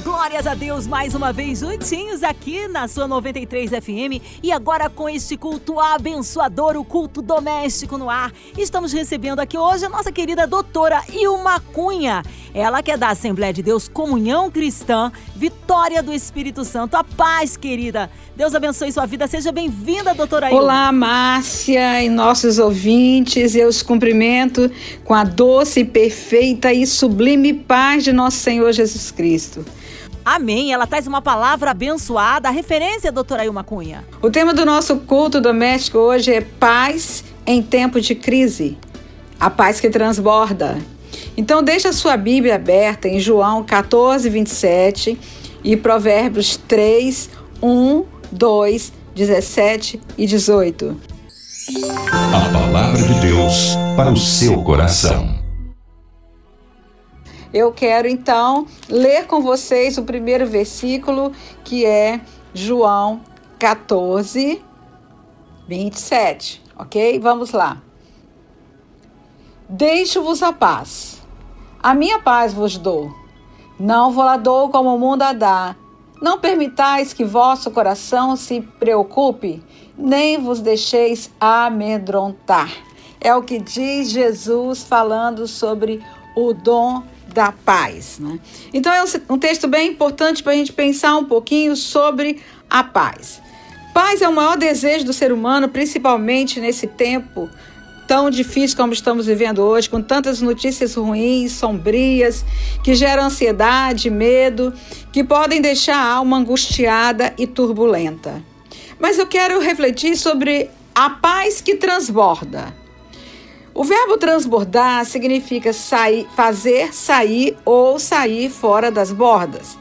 Glórias a Deus mais uma vez juntinhos aqui na sua 93 FM e agora com este culto abençoador, o culto doméstico no ar. Estamos recebendo aqui hoje a nossa querida doutora Ilma Cunha. Ela que é da Assembleia de Deus Comunhão Cristã, Vitória do Espírito Santo. A paz, querida. Deus abençoe sua vida. Seja bem-vinda, doutora Ilma. Olá, Márcia e nossos ouvintes. Eu os cumprimento com a doce, perfeita e sublime paz de nosso Senhor Jesus Cristo. Amém. Ela traz uma palavra abençoada. A referência, doutora Ilma Cunha. O tema do nosso culto doméstico hoje é paz em tempo de crise. A paz que transborda. Então, deixa a sua Bíblia aberta em João 14, 27 e Provérbios 3, 1, 2, 17 e 18. A palavra de Deus para o seu coração. Eu quero então ler com vocês o primeiro versículo, que é João 14, 27. Ok? Vamos lá. Deixo-vos a paz. A minha paz vos dou. Não vou lá dou como o mundo a dá. Não permitais que vosso coração se preocupe, nem vos deixeis amedrontar. É o que diz Jesus falando sobre o dom da paz. Né? Então é um texto bem importante para a gente pensar um pouquinho sobre a paz. Paz é o maior desejo do ser humano, principalmente nesse tempo tão difícil como estamos vivendo hoje, com tantas notícias ruins, sombrias, que geram ansiedade, medo, que podem deixar a alma angustiada e turbulenta. Mas eu quero refletir sobre a paz que transborda. O verbo transbordar significa sair, fazer sair ou sair fora das bordas.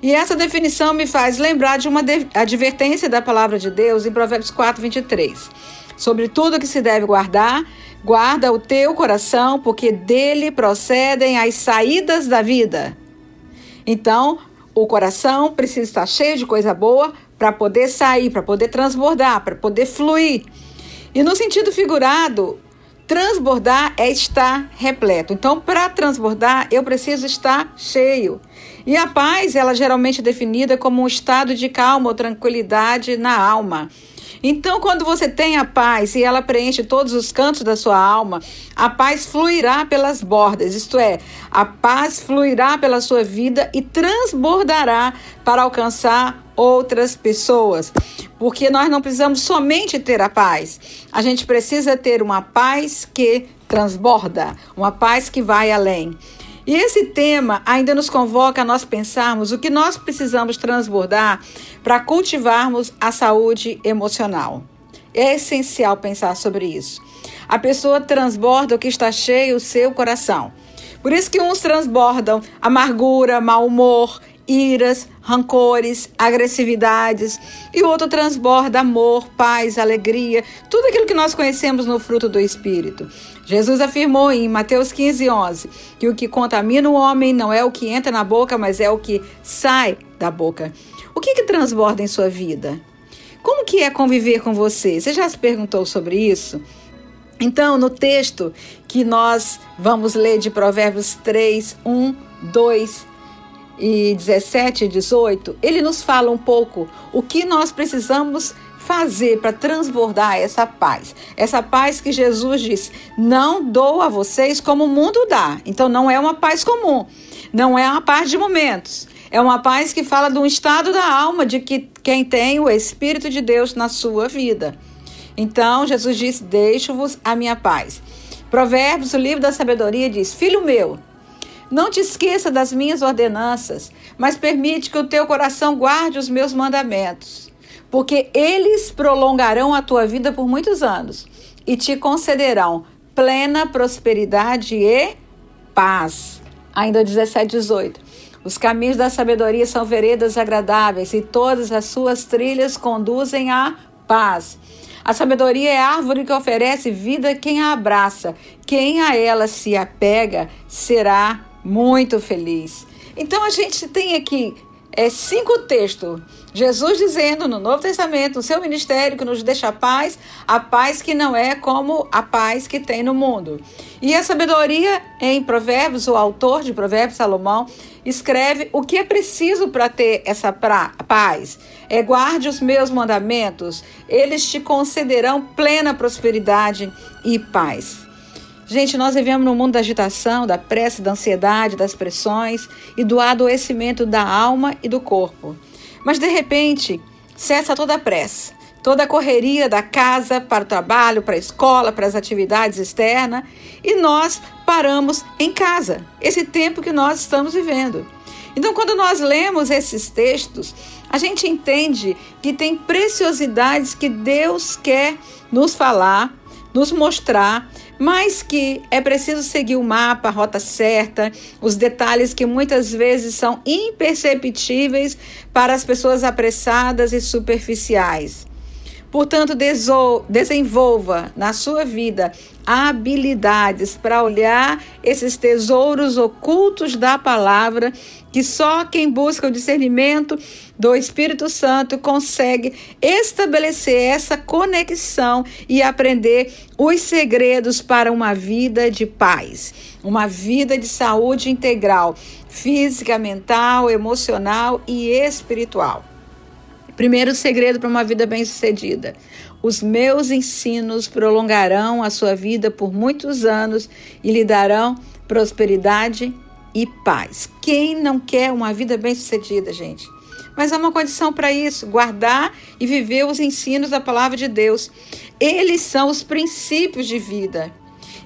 E essa definição me faz lembrar de uma advertência da palavra de Deus em Provérbios 4, 23 Sobre tudo que se deve guardar, guarda o teu coração, porque dele procedem as saídas da vida. Então, o coração precisa estar cheio de coisa boa para poder sair, para poder transbordar, para poder fluir. E no sentido figurado, transbordar é estar repleto. Então, para transbordar, eu preciso estar cheio. E a paz, ela geralmente é definida como um estado de calma ou tranquilidade na alma. Então, quando você tem a paz e ela preenche todos os cantos da sua alma, a paz fluirá pelas bordas, isto é, a paz fluirá pela sua vida e transbordará para alcançar outras pessoas. Porque nós não precisamos somente ter a paz, a gente precisa ter uma paz que transborda, uma paz que vai além. E esse tema ainda nos convoca a nós pensarmos o que nós precisamos transbordar para cultivarmos a saúde emocional. É essencial pensar sobre isso. A pessoa transborda o que está cheio o seu coração. Por isso que uns transbordam amargura, mau humor, iras, rancores, agressividades, e o outro transborda amor, paz, alegria, tudo aquilo que nós conhecemos no fruto do Espírito. Jesus afirmou em Mateus 15, 11 que o que contamina o homem não é o que entra na boca, mas é o que sai da boca. O que, que transborda em sua vida? Como que é conviver com você? Você já se perguntou sobre isso? Então, no texto que nós vamos ler de Provérbios 3, 1, 2 e 17 e 18, ele nos fala um pouco o que nós precisamos fazer para transbordar essa paz. Essa paz que Jesus diz: não dou a vocês como o mundo dá. Então não é uma paz comum, não é uma paz de momentos. É uma paz que fala de um estado da alma de que quem tem o Espírito de Deus na sua vida. Então Jesus disse: Deixo-vos a minha paz. Provérbios, o livro da sabedoria, diz: Filho meu, não te esqueça das minhas ordenanças, mas permite que o teu coração guarde os meus mandamentos, porque eles prolongarão a tua vida por muitos anos e te concederão plena prosperidade e paz. Ainda 17, 18. Os caminhos da sabedoria são veredas agradáveis e todas as suas trilhas conduzem à paz. A sabedoria é árvore que oferece vida quem a abraça. Quem a ela se apega será muito feliz. Então a gente tem aqui é, cinco textos. Jesus dizendo no Novo Testamento, o seu ministério que nos deixa a paz, a paz que não é como a paz que tem no mundo. E a sabedoria em Provérbios, o autor de Provérbios, Salomão, escreve o que é preciso para ter essa pra, paz. É guarde os meus mandamentos, eles te concederão plena prosperidade e paz. Gente, nós vivemos num mundo da agitação, da pressa, da ansiedade, das pressões e do adoecimento da alma e do corpo. Mas de repente, cessa toda a pressa, toda a correria da casa para o trabalho, para a escola, para as atividades externas e nós paramos em casa, esse tempo que nós estamos vivendo. Então, quando nós lemos esses textos, a gente entende que tem preciosidades que Deus quer nos falar, nos mostrar mas que é preciso seguir o mapa, a rota certa, os detalhes que muitas vezes são imperceptíveis para as pessoas apressadas e superficiais. Portanto, desenvolva na sua vida habilidades para olhar esses tesouros ocultos da palavra que só quem busca o discernimento do Espírito Santo consegue estabelecer essa conexão e aprender os segredos para uma vida de paz, uma vida de saúde integral, física, mental, emocional e espiritual. Primeiro segredo para uma vida bem-sucedida: os meus ensinos prolongarão a sua vida por muitos anos e lhe darão prosperidade e paz. Quem não quer uma vida bem-sucedida, gente? Mas há uma condição para isso: guardar e viver os ensinos da palavra de Deus. Eles são os princípios de vida.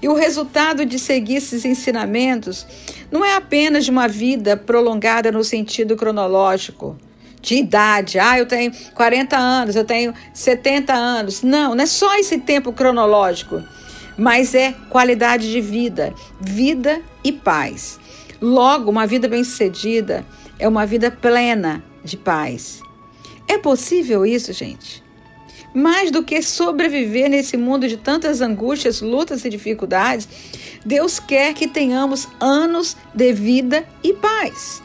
E o resultado de seguir esses ensinamentos não é apenas de uma vida prolongada no sentido cronológico de idade. Ah, eu tenho 40 anos, eu tenho 70 anos. Não, não é só esse tempo cronológico, mas é qualidade de vida, vida e paz. Logo, uma vida bem-sucedida é uma vida plena de paz. É possível isso, gente? Mais do que sobreviver nesse mundo de tantas angústias, lutas e dificuldades, Deus quer que tenhamos anos de vida e paz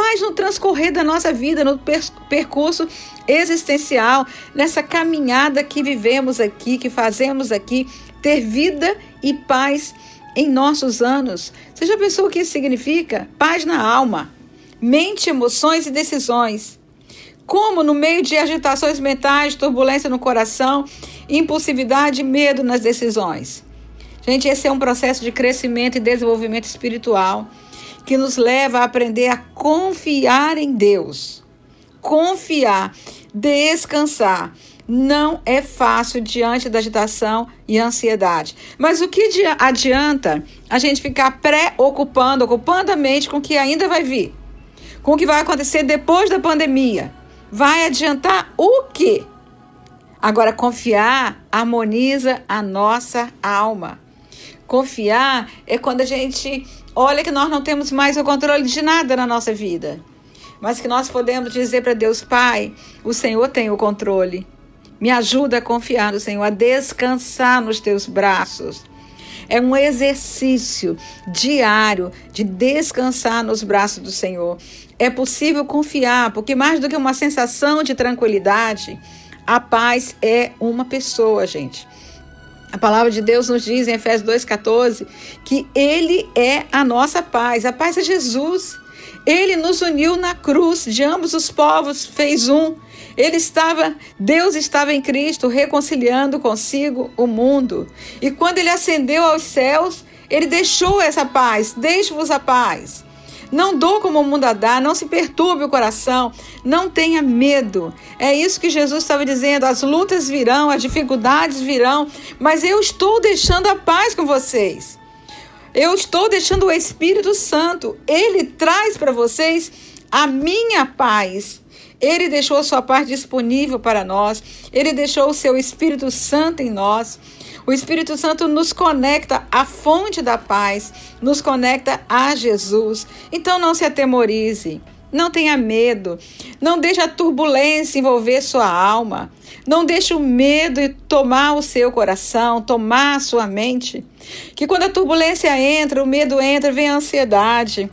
paz no transcorrer da nossa vida, no percurso existencial, nessa caminhada que vivemos aqui, que fazemos aqui, ter vida e paz em nossos anos. Você já pensou o que isso significa? Paz na alma, mente, emoções e decisões. Como no meio de agitações mentais, turbulência no coração, impulsividade e medo nas decisões. Gente, esse é um processo de crescimento e desenvolvimento espiritual que nos leva a aprender a confiar em Deus. Confiar, descansar. Não é fácil diante da agitação e ansiedade. Mas o que adianta a gente ficar preocupando, ocupando a mente com o que ainda vai vir? Com o que vai acontecer depois da pandemia? Vai adiantar o quê? Agora, confiar harmoniza a nossa alma. Confiar é quando a gente Olha que nós não temos mais o controle de nada na nossa vida, mas que nós podemos dizer para Deus, Pai, o Senhor tem o controle. Me ajuda a confiar no Senhor, a descansar nos teus braços. É um exercício diário de descansar nos braços do Senhor. É possível confiar, porque mais do que uma sensação de tranquilidade, a paz é uma pessoa, gente. A palavra de Deus nos diz em Efésios 2,14 que Ele é a nossa paz. A paz é Jesus. Ele nos uniu na cruz, de ambos os povos fez um. Ele estava, Deus estava em Cristo, reconciliando consigo o mundo. E quando ele ascendeu aos céus, ele deixou essa paz. Deixe-vos a paz. Não dou como o mundo dar, não se perturbe o coração, não tenha medo. É isso que Jesus estava dizendo: as lutas virão, as dificuldades virão, mas eu estou deixando a paz com vocês. Eu estou deixando o Espírito Santo, ele traz para vocês a minha paz. Ele deixou a sua paz disponível para nós, ele deixou o seu Espírito Santo em nós. O Espírito Santo nos conecta à fonte da paz, nos conecta a Jesus. Então não se atemorize. Não tenha medo. Não deixe a turbulência envolver sua alma. Não deixe o medo tomar o seu coração, tomar a sua mente. Que quando a turbulência entra, o medo entra, vem a ansiedade.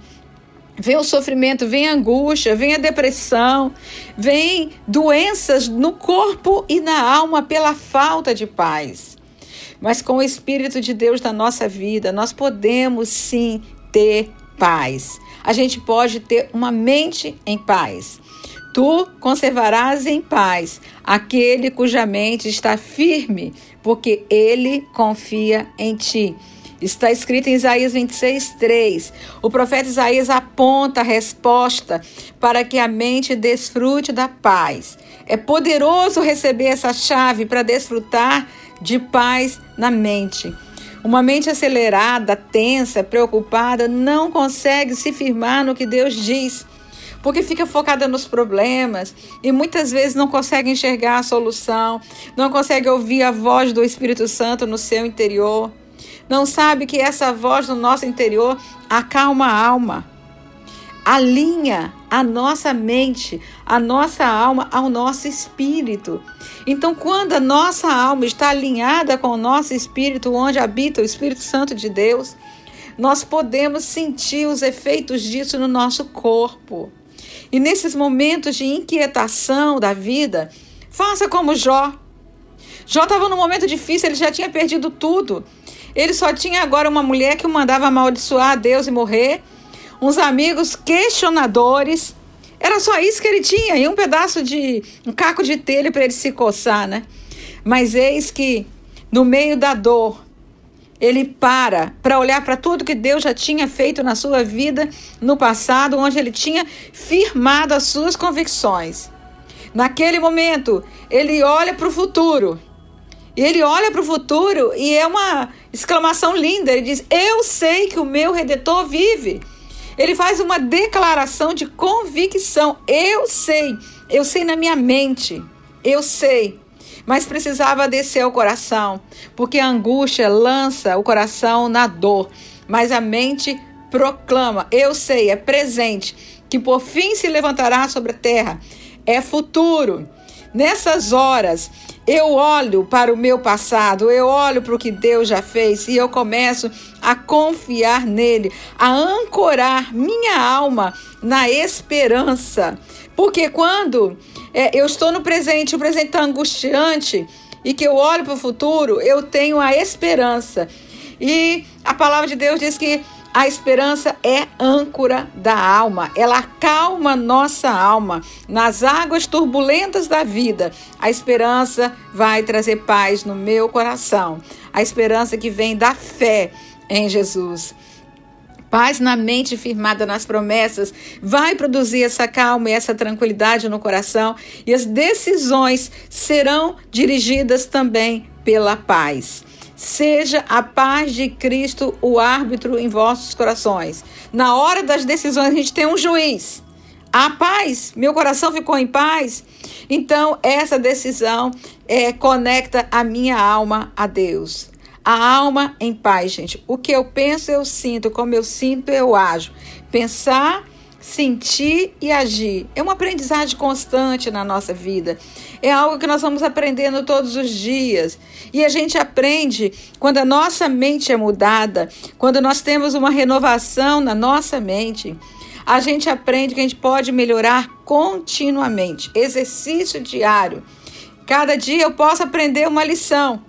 Vem o sofrimento, vem a angústia, vem a depressão, vem doenças no corpo e na alma pela falta de paz. Mas com o Espírito de Deus na nossa vida, nós podemos sim ter paz. A gente pode ter uma mente em paz. Tu conservarás em paz aquele cuja mente está firme, porque ele confia em ti. Está escrito em Isaías 26, 3. O profeta Isaías aponta a resposta para que a mente desfrute da paz. É poderoso receber essa chave para desfrutar de paz na mente. Uma mente acelerada, tensa, preocupada, não consegue se firmar no que Deus diz, porque fica focada nos problemas e muitas vezes não consegue enxergar a solução, não consegue ouvir a voz do Espírito Santo no seu interior não sabe que essa voz no nosso interior acalma a alma, alinha a nossa mente, a nossa alma ao nosso espírito. Então, quando a nossa alma está alinhada com o nosso espírito, onde habita o Espírito Santo de Deus, nós podemos sentir os efeitos disso no nosso corpo. E nesses momentos de inquietação da vida, faça como Jó. Jó estava num momento difícil, ele já tinha perdido tudo. Ele só tinha agora uma mulher que o mandava amaldiçoar a Deus e morrer, uns amigos questionadores. Era só isso que ele tinha, e um pedaço de um caco de telha para ele se coçar, né? Mas eis que no meio da dor, ele para para olhar para tudo que Deus já tinha feito na sua vida no passado, onde ele tinha firmado as suas convicções. Naquele momento, ele olha para o futuro e ele olha para o futuro e é uma exclamação linda. Ele diz: Eu sei que o meu redentor vive. Ele faz uma declaração de convicção. Eu sei, eu sei na minha mente, eu sei. Mas precisava descer ao coração, porque a angústia lança o coração na dor, mas a mente proclama: Eu sei, é presente, que por fim se levantará sobre a terra. É futuro. Nessas horas, eu olho para o meu passado, eu olho para o que Deus já fez e eu começo a confiar nele, a ancorar minha alma na esperança. Porque quando é, eu estou no presente, o presente está angustiante, e que eu olho para o futuro, eu tenho a esperança. E a palavra de Deus diz que a esperança é âncora da alma, ela acalma nossa alma nas águas turbulentas da vida. A esperança vai trazer paz no meu coração, a esperança que vem da fé em Jesus. Paz na mente firmada nas promessas vai produzir essa calma e essa tranquilidade no coração, e as decisões serão dirigidas também pela paz. Seja a paz de Cristo o árbitro em vossos corações. Na hora das decisões, a gente tem um juiz. A paz, meu coração ficou em paz. Então, essa decisão é, conecta a minha alma a Deus. A alma em paz, gente. O que eu penso, eu sinto. Como eu sinto, eu ajo. Pensar sentir e agir. É uma aprendizagem constante na nossa vida. É algo que nós vamos aprendendo todos os dias. E a gente aprende quando a nossa mente é mudada, quando nós temos uma renovação na nossa mente. A gente aprende que a gente pode melhorar continuamente. Exercício diário. Cada dia eu posso aprender uma lição.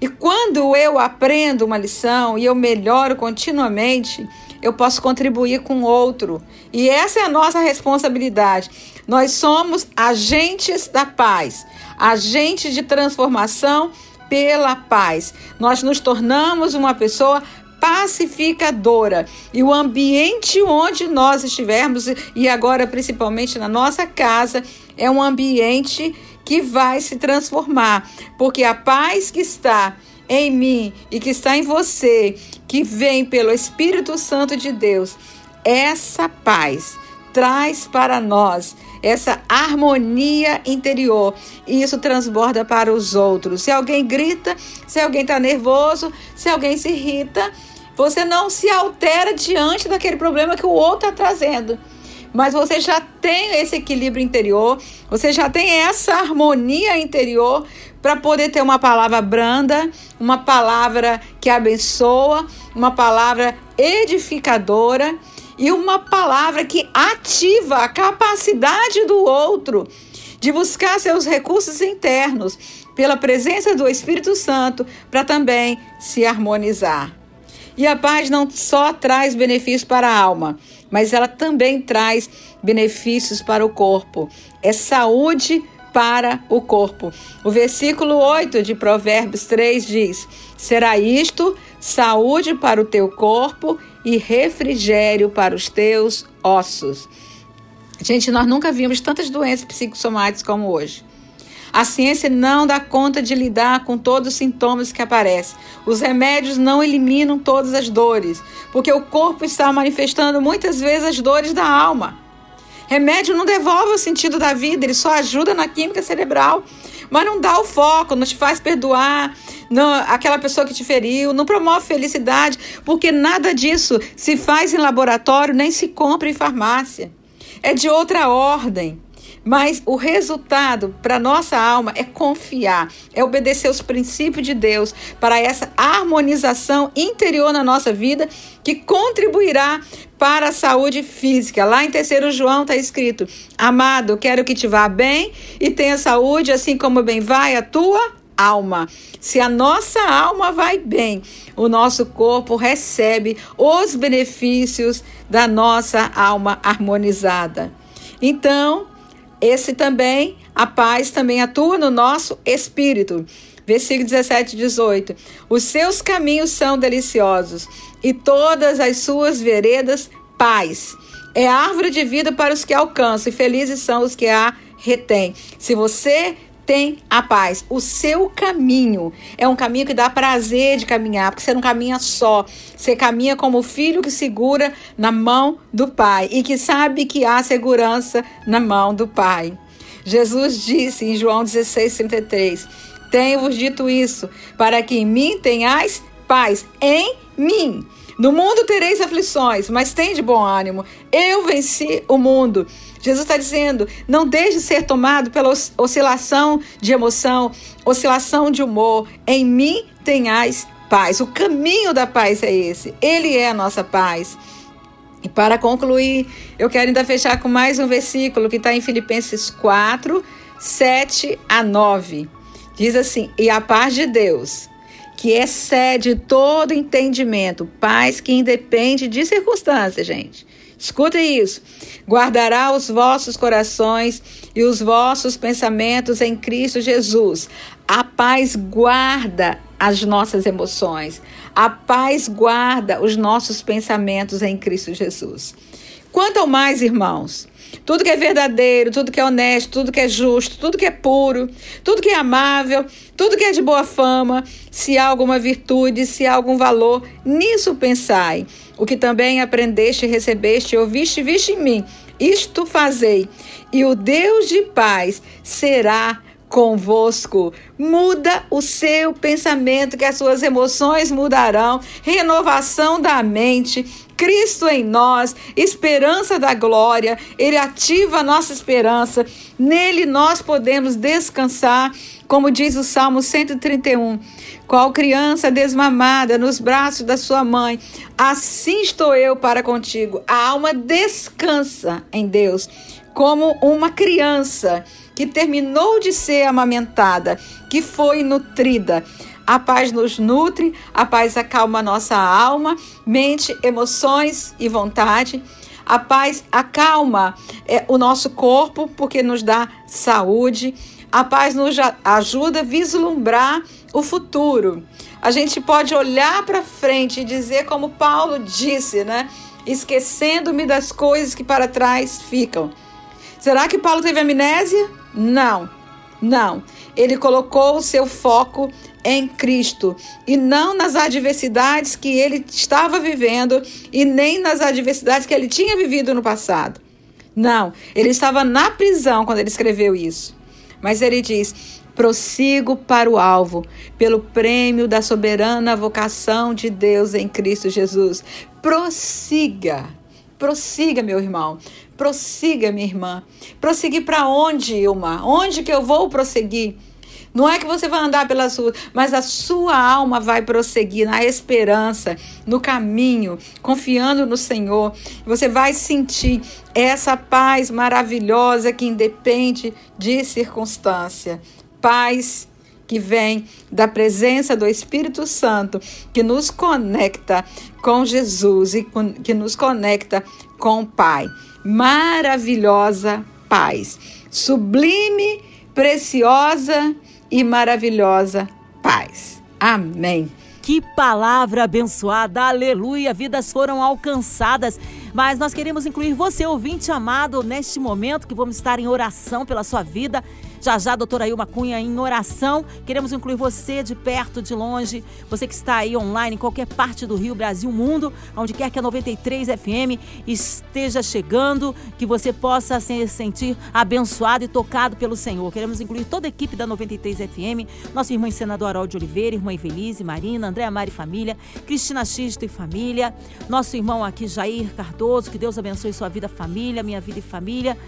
E quando eu aprendo uma lição e eu melhoro continuamente, eu posso contribuir com outro. E essa é a nossa responsabilidade. Nós somos agentes da paz, agentes de transformação pela paz. Nós nos tornamos uma pessoa pacificadora. E o ambiente onde nós estivermos, e agora principalmente na nossa casa, é um ambiente que vai se transformar, porque a paz que está em mim e que está em você, que vem pelo Espírito Santo de Deus, essa paz traz para nós essa harmonia interior. E isso transborda para os outros. Se alguém grita, se alguém está nervoso, se alguém se irrita, você não se altera diante daquele problema que o outro está trazendo. Mas você já tem esse equilíbrio interior, você já tem essa harmonia interior para poder ter uma palavra branda, uma palavra que abençoa, uma palavra edificadora e uma palavra que ativa a capacidade do outro de buscar seus recursos internos pela presença do Espírito Santo para também se harmonizar. E a paz não só traz benefícios para a alma, mas ela também traz benefícios para o corpo. É saúde para o corpo. O versículo 8 de Provérbios 3 diz: Será isto saúde para o teu corpo e refrigério para os teus ossos. Gente, nós nunca vimos tantas doenças psicossomáticas como hoje. A ciência não dá conta de lidar com todos os sintomas que aparecem. Os remédios não eliminam todas as dores, porque o corpo está manifestando muitas vezes as dores da alma. Remédio não devolve o sentido da vida, ele só ajuda na química cerebral, mas não dá o foco, não te faz perdoar não, aquela pessoa que te feriu, não promove felicidade, porque nada disso se faz em laboratório nem se compra em farmácia. É de outra ordem. Mas o resultado para nossa alma é confiar, é obedecer os princípios de Deus para essa harmonização interior na nossa vida que contribuirá para a saúde física. Lá em 3 João está escrito: Amado, quero que te vá bem e tenha saúde, assim como bem vai a tua alma. Se a nossa alma vai bem, o nosso corpo recebe os benefícios da nossa alma harmonizada. Então, esse também, a paz também atua no nosso espírito. Versículo 17 e 18. Os seus caminhos são deliciosos e todas as suas veredas paz. É árvore de vida para os que alcançam e felizes são os que a retêm. Se você tem a paz. O seu caminho é um caminho que dá prazer de caminhar, porque você não caminha só. Você caminha como o filho que segura na mão do Pai e que sabe que há segurança na mão do Pai. Jesus disse em João 16, 33: Tenho-vos dito isso, para que em mim tenhais paz. Em mim. No mundo tereis aflições, mas tem de bom ânimo. Eu venci o mundo. Jesus está dizendo: não deixe ser tomado pela oscilação de emoção, oscilação de humor. Em mim tenhais paz. O caminho da paz é esse. Ele é a nossa paz. E para concluir, eu quero ainda fechar com mais um versículo que está em Filipenses 4, 7 a 9. Diz assim: E a paz de Deus, que excede todo entendimento, paz que independe de circunstâncias, gente Escuta isso. Guardará os vossos corações e os vossos pensamentos em Cristo Jesus. A paz guarda as nossas emoções. A paz guarda os nossos pensamentos em Cristo Jesus. Quanto ao mais, irmãos, tudo que é verdadeiro, tudo que é honesto, tudo que é justo, tudo que é puro, tudo que é amável, tudo que é de boa fama, se há alguma virtude, se há algum valor, nisso pensai. O que também aprendeste, recebeste, ouviste, viste em mim, isto fazei, e o Deus de paz será convosco. Muda o seu pensamento, que as suas emoções mudarão. Renovação da mente. Cristo em nós, esperança da glória, Ele ativa a nossa esperança, nele nós podemos descansar, como diz o Salmo 131. Qual criança desmamada nos braços da sua mãe, assim estou eu para contigo. A alma descansa em Deus, como uma criança que terminou de ser amamentada, que foi nutrida. A paz nos nutre, a paz acalma nossa alma, mente, emoções e vontade. A paz acalma é, o nosso corpo, porque nos dá saúde. A paz nos ajuda a vislumbrar o futuro. A gente pode olhar para frente e dizer, como Paulo disse, né? Esquecendo-me das coisas que para trás ficam. Será que Paulo teve amnésia? Não, não. Ele colocou o seu foco em Cristo e não nas adversidades que ele estava vivendo e nem nas adversidades que ele tinha vivido no passado. Não, ele estava na prisão quando ele escreveu isso. Mas ele diz: prossigo para o alvo, pelo prêmio da soberana vocação de Deus em Cristo Jesus. Prossiga, prossiga, meu irmão, Prossiga, minha irmã. Prosseguir para onde, Ilma? Onde que eu vou prosseguir? Não é que você vai andar pelas ruas, mas a sua alma vai prosseguir na esperança, no caminho, confiando no Senhor. Você vai sentir essa paz maravilhosa que independe de circunstância. Paz que vem da presença do Espírito Santo, que nos conecta com Jesus e que nos conecta com o Pai. Maravilhosa paz, sublime, preciosa e maravilhosa paz. Amém. Que palavra abençoada, aleluia! Vidas foram alcançadas. Mas nós queremos incluir você, ouvinte amado, neste momento que vamos estar em oração pela sua vida. Já já, doutora Ilma Cunha, em oração. Queremos incluir você de perto, de longe, você que está aí online, em qualquer parte do Rio, Brasil, mundo, onde quer que a 93 FM esteja chegando, que você possa se sentir abençoado e tocado pelo Senhor. Queremos incluir toda a equipe da 93 FM, nossa irmã senador Harold de Oliveira, irmã Evelise, Marina, André Mari Família, Cristina Xisto e Família, nosso irmão aqui Jair Cardoso, que Deus abençoe sua vida, família, minha vida e família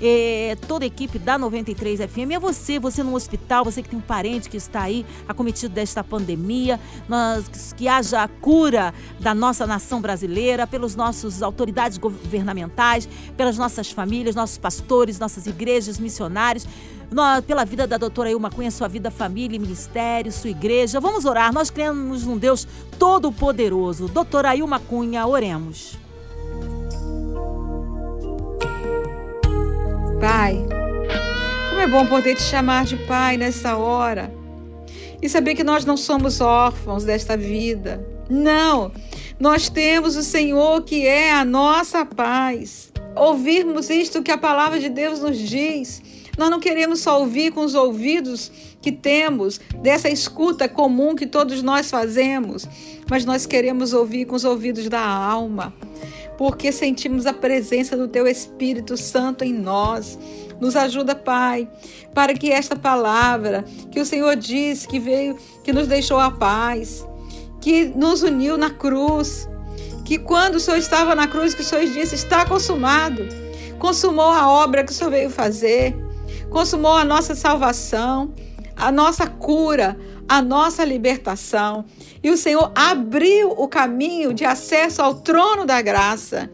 é, toda a equipe da 93 FM. É você, você no hospital, você que tem um parente que está aí acometido desta pandemia, nós, que haja a cura da nossa nação brasileira, pelas nossas autoridades governamentais, pelas nossas famílias, nossos pastores, nossas igrejas, missionários. Pela vida da doutora Ilma Cunha, sua vida, família, ministério, sua igreja. Vamos orar. Nós cremos num Deus todo-poderoso. Doutora Ilma Cunha, oremos. Pai, como é bom poder te chamar de Pai nessa hora e saber que nós não somos órfãos desta vida. Não, nós temos o Senhor que é a nossa paz. Ouvirmos isto que a palavra de Deus nos diz. Nós não queremos só ouvir com os ouvidos que temos, dessa escuta comum que todos nós fazemos, mas nós queremos ouvir com os ouvidos da alma porque sentimos a presença do Teu Espírito Santo em nós. Nos ajuda, Pai, para que esta palavra que o Senhor disse que veio, que nos deixou a paz, que nos uniu na cruz, que quando o Senhor estava na cruz, que o Senhor disse: está consumado, consumou a obra que o Senhor veio fazer, consumou a nossa salvação, a nossa cura, a nossa libertação. E o Senhor abriu o caminho de acesso ao trono da graça.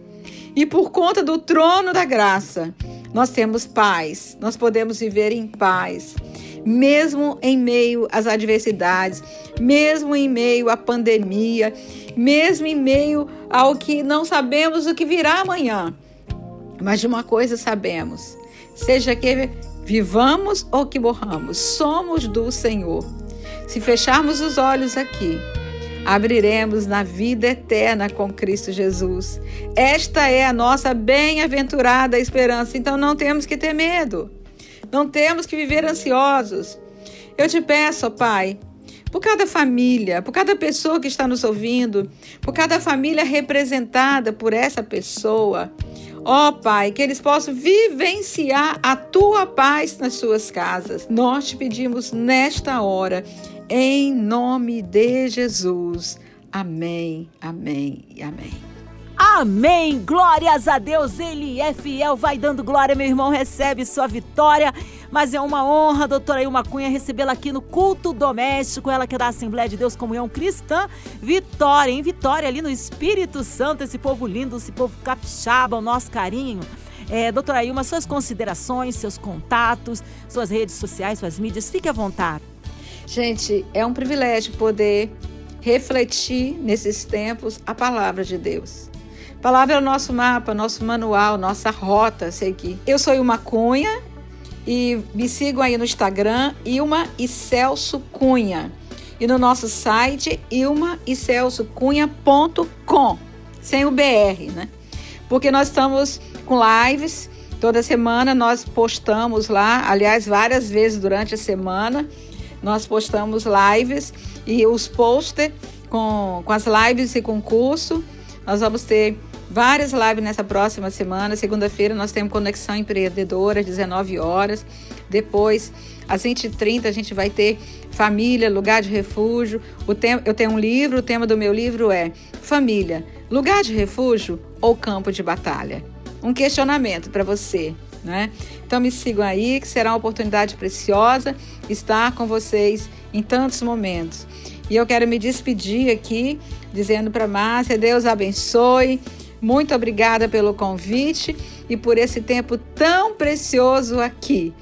E por conta do trono da graça, nós temos paz, nós podemos viver em paz, mesmo em meio às adversidades, mesmo em meio à pandemia, mesmo em meio ao que não sabemos o que virá amanhã. Mas de uma coisa sabemos: seja que vivamos ou que morramos, somos do Senhor. Se fecharmos os olhos aqui, abriremos na vida eterna com Cristo Jesus. Esta é a nossa bem-aventurada esperança. Então não temos que ter medo. Não temos que viver ansiosos. Eu te peço, Pai, por cada família, por cada pessoa que está nos ouvindo, por cada família representada por essa pessoa, Ó oh, Pai, que eles possam vivenciar a tua paz nas suas casas. Nós te pedimos nesta hora em nome de Jesus. Amém, amém e amém. Amém! Glórias a Deus, Ele é fiel, vai dando glória, meu irmão, recebe sua vitória. Mas é uma honra, doutora Ilma Cunha, recebê-la aqui no culto doméstico, ela que é da Assembleia de Deus Comunhão Cristã. Vitória, em Vitória, ali no Espírito Santo, esse povo lindo, esse povo capixaba, o nosso carinho. É, doutora Ilma, suas considerações, seus contatos, suas redes sociais, suas mídias, fique à vontade. Gente, é um privilégio poder refletir nesses tempos a palavra de Deus. A palavra é o nosso mapa, nosso manual, nossa rota a seguir. Eu sou Ilma Cunha e me sigam aí no Instagram, Ilma e Celso Cunha. E no nosso site, ilmaicelso.cunha.com, sem o BR, né? Porque nós estamos com lives, toda semana nós postamos lá, aliás, várias vezes durante a semana nós postamos lives e os posters com, com as lives e concurso. Nós vamos ter várias lives nessa próxima semana. Segunda-feira nós temos Conexão Empreendedora, às 19 horas. Depois, às 20h30, a gente vai ter Família, Lugar de Refúgio. O eu tenho um livro, o tema do meu livro é Família, Lugar de Refúgio ou Campo de Batalha? Um questionamento para você né? Então me sigam aí, que será uma oportunidade preciosa estar com vocês em tantos momentos. E eu quero me despedir aqui, dizendo para Márcia, Deus abençoe. Muito obrigada pelo convite e por esse tempo tão precioso aqui.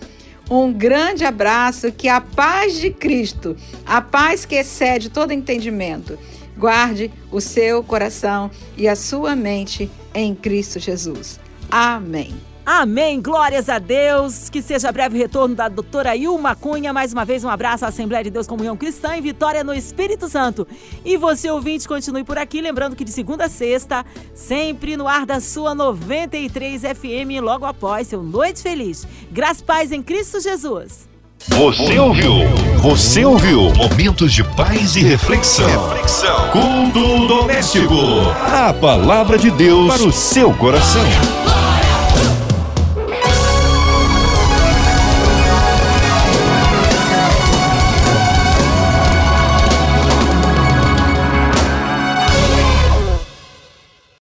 Um grande abraço, que a paz de Cristo, a paz que excede todo entendimento, guarde o seu coração e a sua mente em Cristo Jesus. Amém. Amém. Glórias a Deus. Que seja breve retorno da doutora Ilma Cunha. Mais uma vez, um abraço à Assembleia de Deus Comunhão Cristã e vitória no Espírito Santo. E você, ouvinte, continue por aqui. Lembrando que de segunda a sexta, sempre no ar da sua 93 FM, logo após seu Noite Feliz. Graças paz em Cristo Jesus. Você ouviu? Você ouviu? Momentos de paz e reflexão. Reflexão. Culto doméstico. A palavra de Deus para o seu coração.